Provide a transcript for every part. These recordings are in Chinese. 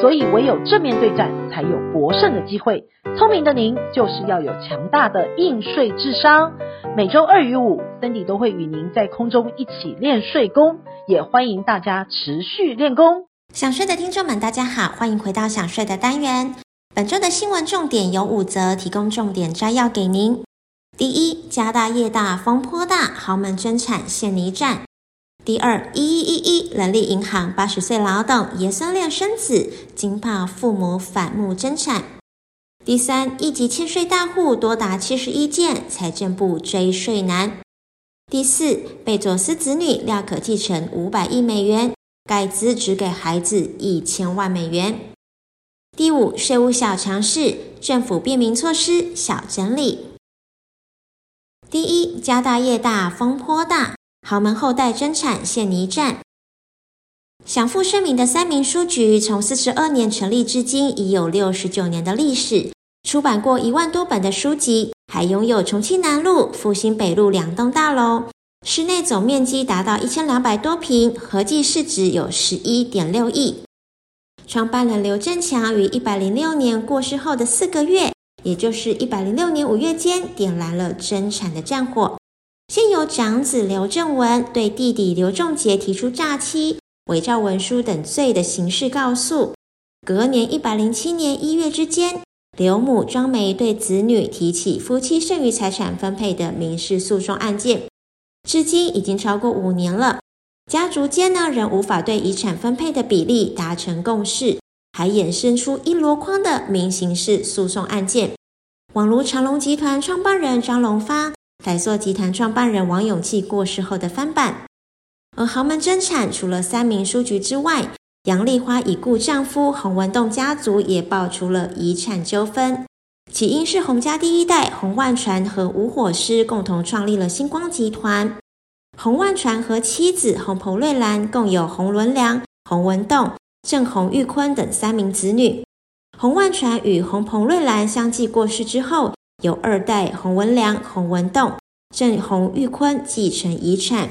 所以唯有正面对战，才有博胜的机会。聪明的您，就是要有强大的应税智商。每周二与五，Cindy 都会与您在空中一起练税功，也欢迎大家持续练功。想睡的听众们，大家好，欢迎回到想睡的单元。本周的新闻重点有五则，提供重点摘要给您。第一，家大业大风波大，豪门争产陷泥战。第二，一一一一，人力银行八十岁老董爷孙恋生子，惊怕父母反目争产。第三，一级欠税大户多达七十一件，财政部追税难。第四，贝佐斯子女料可继承五百亿美元，盖茨只给孩子一千万美元。第五，税务小常识，政府便民措施小整理。第一，家大业大风波大。豪门后代争产陷泥战，享负盛名的三民书局从四十二年成立至今，已有六十九年的历史，出版过一万多本的书籍，还拥有重庆南路、复兴北路两栋大楼，室内总面积达到一千两百多平，合计市值有十一点六亿。创办人刘振强于一百零六年过世后的四个月，也就是一百零六年五月间，点燃了争产的战火。先由长子刘正文对弟弟刘仲杰提出诈欺、伪造文书等罪的刑事告诉。隔年一百零七年一月之间，刘母庄梅对子女提起夫妻剩余财产分配的民事诉讼案件，至今已经超过五年了。家族间呢仍无法对遗产分配的比例达成共识，还衍生出一箩筐的民刑事诉讼案件，网如长隆集团创办人张荣发。台塑集团创办人王永庆过世后的翻版，而豪门争产除了三民书局之外，杨丽花已故丈夫洪文栋家族也爆出了遗产纠纷。起因是洪家第一代洪万传和吴火狮共同创立了星光集团，洪万传和妻子洪彭瑞兰共有洪伦良、洪文栋、郑洪玉坤等三名子女。洪万传与洪彭瑞兰相继过世之后，由二代洪文良、洪文栋、郑洪玉坤继承遗产，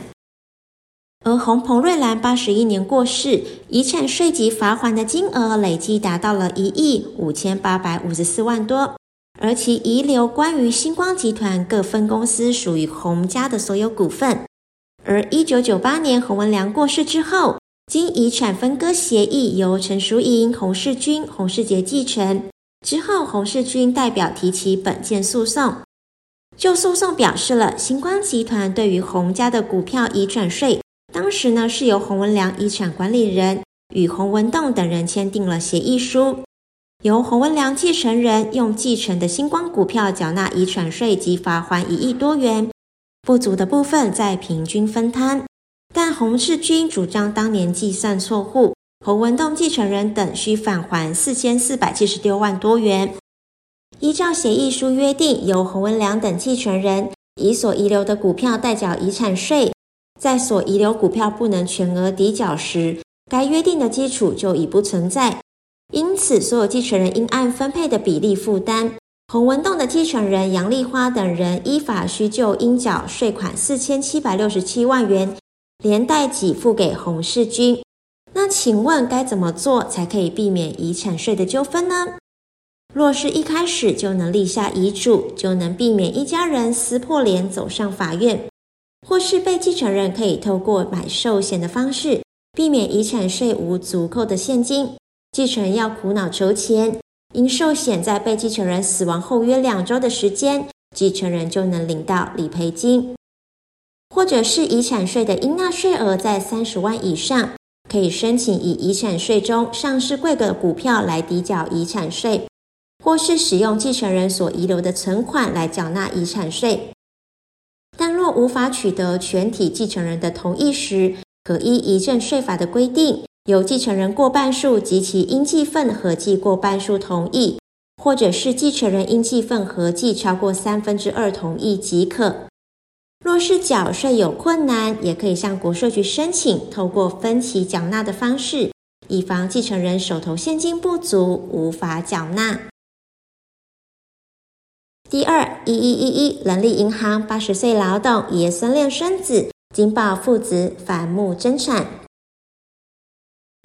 而洪彭瑞兰八十一年过世，遗产税及罚锾的金额累计达到了一亿五千八百五十四万多，而其遗留关于星光集团各分公司属于洪家的所有股份。而一九九八年洪文良过世之后，经遗产分割协议由陈淑莹、洪世军、洪世杰继承。之后，洪世军代表提起本件诉讼，就诉讼表示了星光集团对于洪家的股票移转税，当时呢是由洪文良遗产管理人与洪文栋等人签订了协议书，由洪文良继承人用继承的星光股票缴纳遗产税及罚还一亿多元，不足的部分再平均分摊，但洪世军主张当年计算错误。洪文栋继承人等需返还四千四百七十六万多元。依照协议书约定，由洪文良等继承人以所遗留的股票代缴遗产税，在所遗留股票不能全额抵缴时，该约定的基础就已不存在。因此，所有继承人应按分配的比例负担。洪文栋的继承人杨丽花等人依法需就应缴税款四千七百六十七万元，连带给付给洪世军。请问该怎么做才可以避免遗产税的纠纷呢？若是一开始就能立下遗嘱，就能避免一家人撕破脸走上法院；或是被继承人可以透过买寿险的方式，避免遗产税无足够的现金，继承人要苦恼筹钱。因寿险在被继承人死亡后约两周的时间，继承人就能领到理赔金；或者是遗产税的应纳税额在三十万以上。可以申请以遗产税中上市柜的股票来抵缴遗产税，或是使用继承人所遗留的存款来缴纳遗产税。但若无法取得全体继承人的同意时，可依遗赠税法的规定，由继承人过半数及其应继份合计过半数同意，或者是继承人应继份合计超过三分之二同意即可。若是缴税有困难，也可以向国税局申请，透过分期缴纳的方式，以防继承人手头现金不足，无法缴纳。第二，一一一一人力银行八十岁老董爷孙恋孙子惊爆父子反目争产。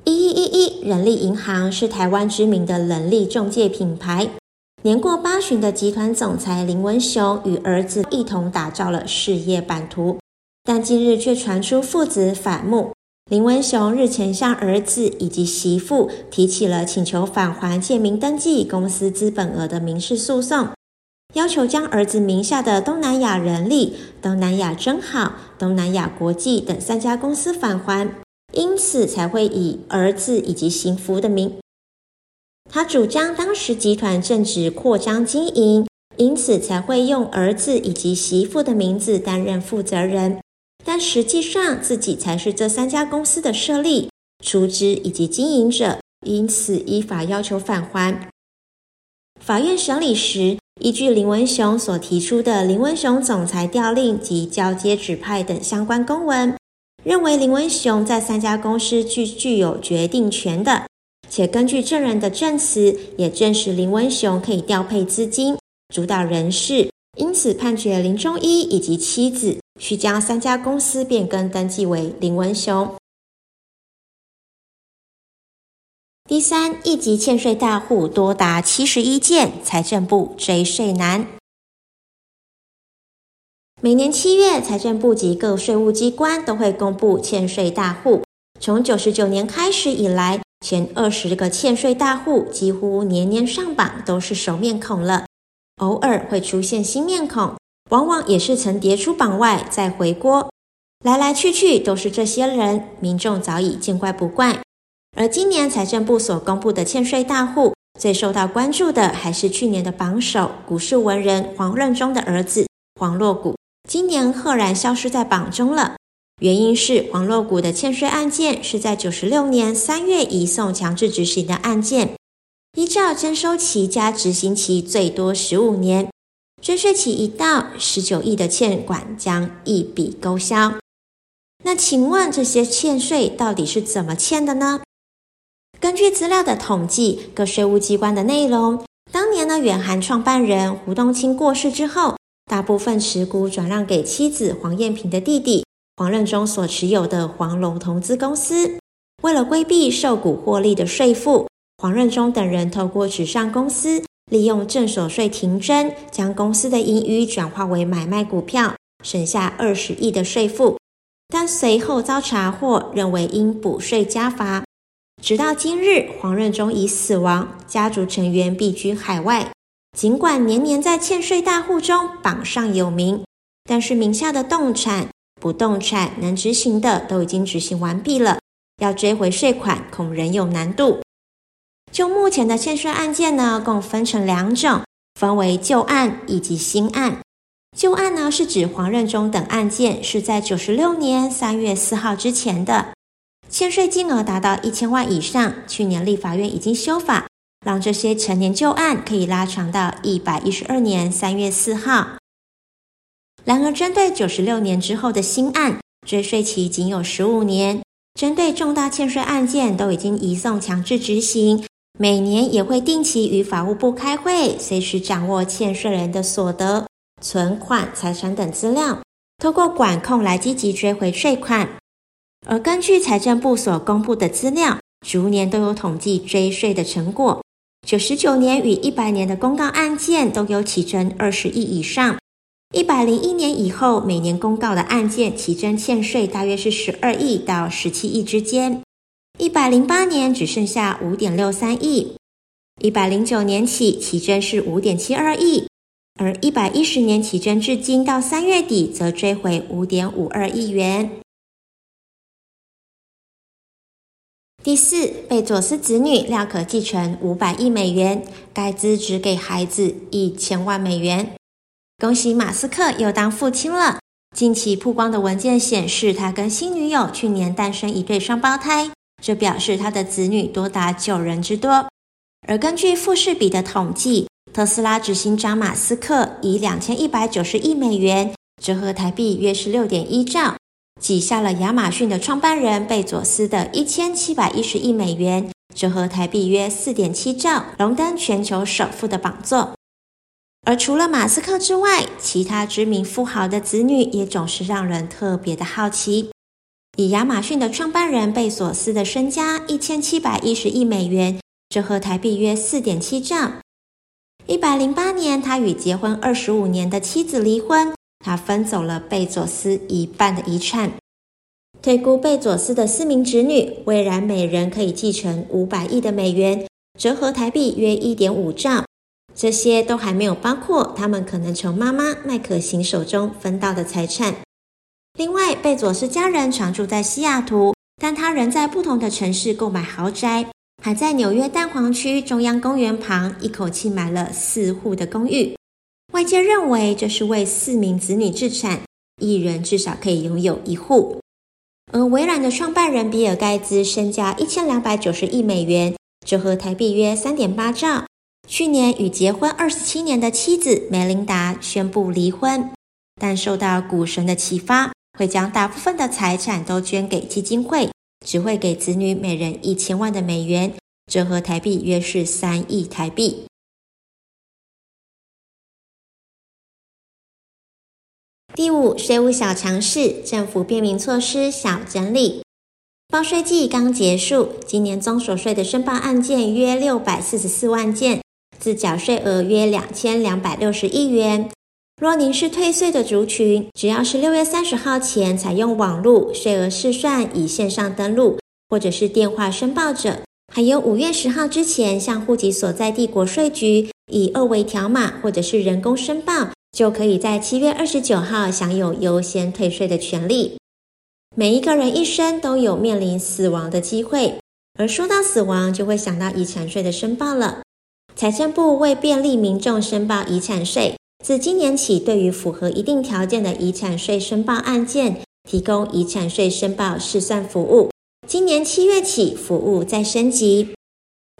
一一一一人力银行是台湾知名的人力中介品牌。年过八旬的集团总裁林文雄与儿子一同打造了事业版图，但近日却传出父子反目。林文雄日前向儿子以及媳妇提起了请求返还借名登记公司资本额的民事诉讼，要求将儿子名下的东南亚人力、东南亚真好、东南亚国际等三家公司返还，因此才会以儿子以及媳妇的名。他主张当时集团正值扩张经营，因此才会用儿子以及媳妇的名字担任负责人，但实际上自己才是这三家公司的设立、出资以及经营者，因此依法要求返还。法院审理时，依据林文雄所提出的林文雄总裁调令及交接指派等相关公文，认为林文雄在三家公司具具有决定权的。且根据证人的证词，也证实林文雄可以调配资金、主导人事，因此判决林中一以及妻子需将三家公司变更登记为林文雄。第三，一级欠税大户多达七十一件，财政部追税难。每年七月，财政部及各税务机关都会公布欠税大户，从九十九年开始以来。前二十个欠税大户几乎年年上榜，都是熟面孔了。偶尔会出现新面孔，往往也是曾跌出榜外再回锅。来来去去都是这些人，民众早已见怪不怪。而今年财政部所公布的欠税大户，最受到关注的还是去年的榜首股市文人黄任中的儿子黄若谷，今年赫然消失在榜中了。原因是黄若谷的欠税案件是在九十六年三月移送强制执行的案件，依照征收期加执行期最多十五年，追税期一到，十九亿的欠款将一笔勾销。那请问这些欠税到底是怎么欠的呢？根据资料的统计，各税务机关的内容，当年呢远韩创办人胡东清过世之后，大部分持股转让给妻子黄燕萍的弟弟。黄任中所持有的黄龙投资公司，为了规避受股获利的税负，黄任中等人透过纸上公司，利用正所税停征，将公司的盈余转化为买卖股票，省下二十亿的税负。但随后遭查获，认为应补税加罚。直到今日，黄任中已死亡，家族成员避居海外。尽管年年在欠税大户中榜上有名，但是名下的动产。不动产能执行的都已经执行完毕了，要追回税款恐仍有难度。就目前的欠税案件呢，共分成两种，分为旧案以及新案。旧案呢是指黄任中等案件是在九十六年三月四号之前的，欠税金额达到一千万以上。去年立法院已经修法，让这些陈年旧案可以拉长到一百一十二年三月四号。然而，针对九十六年之后的新案，追税期仅有十五年。针对重大欠税案件，都已经移送强制执行。每年也会定期与法务部开会，随时掌握欠税人的所得、存款、财产等资料，透过管控来积极追回税款。而根据财政部所公布的资料，逐年都有统计追税的成果。九十九年与一百年的公告案件都有起征二十亿以上。一百零一年以后，每年公告的案件起征欠税大约是十二亿到十七亿之间。一百零八年只剩下五点六三亿，一百零九年起起征是五点七二亿，而一百一十年起征至今到三月底，则追回五点五二亿元。第四，贝佐斯子女料可继承五百亿美元，该资只给孩子一千万美元。恭喜马斯克又当父亲了。近期曝光的文件显示，他跟新女友去年诞生一对双胞胎，这表示他的子女多达九人之多。而根据富士比的统计，特斯拉执行长马斯克以两千一百九十亿美元折合台币约是六点一兆，挤下了亚马逊的创办人贝佐斯的一千七百一十亿美元，折合台币约四点七兆，荣登全球首富的宝座。而除了马斯克之外，其他知名富豪的子女也总是让人特别的好奇。以亚马逊的创办人贝索斯的身家一千七百一十亿美元，折合台币约四点七兆。一百零八年，他与结婚二十五年的妻子离婚，他分走了贝佐斯一半的遗产。推估贝佐斯的四名子女，未然每人可以继承五百亿的美元，折合台币约一点五兆。这些都还没有包括他们可能从妈妈麦可辛手中分到的财产。另外，贝佐斯家人常住在西雅图，但他仍在不同的城市购买豪宅，还在纽约蛋黄区中央公园旁一口气买了四户的公寓。外界认为这是为四名子女置产，一人至少可以拥有一户。而微软的创办人比尔盖茨身价一千两百九十亿美元，折合台币约三点八兆。去年与结婚二十七年的妻子梅琳达宣布离婚，但受到股神的启发，会将大部分的财产都捐给基金会，只会给子女每人一千万的美元，折合台币约是三亿台币。第五，税务小常识，政府便民措施小整理。报税季刚结束，今年综所税的申报案件约六百四十四万件。自缴税额约两千两百六十亿元。若您是退税的族群，只要是六月三十号前采用网络税额试算以线上登录，或者是电话申报者，还有五月十号之前向户籍所在地国税局以二维条码或者是人工申报，就可以在七月二十九号享有优先退税的权利。每一个人一生都有面临死亡的机会，而说到死亡，就会想到遗产税的申报了。财政部为便利民众申报遗产税，自今年起，对于符合一定条件的遗产税申报案件，提供遗产税申报试算服务。今年七月起，服务再升级。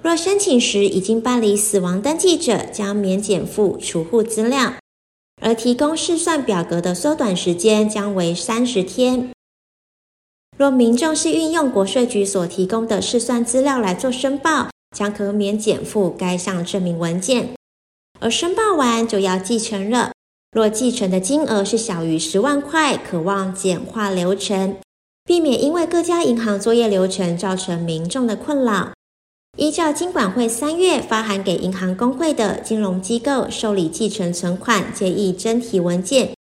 若申请时已经办理死亡登记者，将免减附储户资料，而提供试算表格的缩短时间将为三十天。若民众是运用国税局所提供的试算资料来做申报，将可免减附该项证明文件，而申报完就要继承了。若继承的金额是小于十万块，可望简化流程，避免因为各家银行作业流程造成民众的困扰。依照金管会三月发函给银行公会的金融机构受理继承存款建议征提文件，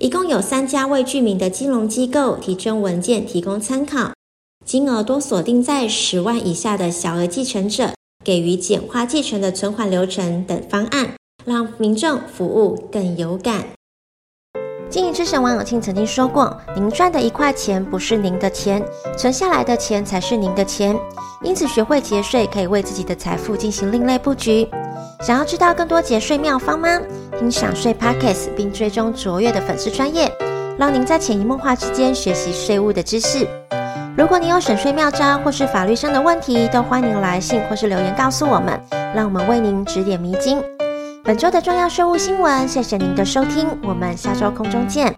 一共有三家未具名的金融机构提征文件提供参考。金额多锁定在十万以下的小额继承者，给予简化继承的存款流程等方案，让民众服务更有感。经营之神王永庆曾经说过：“您赚的一块钱不是您的钱，存下来的钱才是您的钱。因此，学会节税可以为自己的财富进行另类布局。想要知道更多节税妙方吗？听享税 Podcast 并追踪卓越的粉丝专业，让您在潜移默化之间学习税务的知识。”如果你有省税妙招或是法律上的问题，都欢迎来信或是留言告诉我们，让我们为您指点迷津。本周的重要税务新闻，谢谢您的收听，我们下周空中见。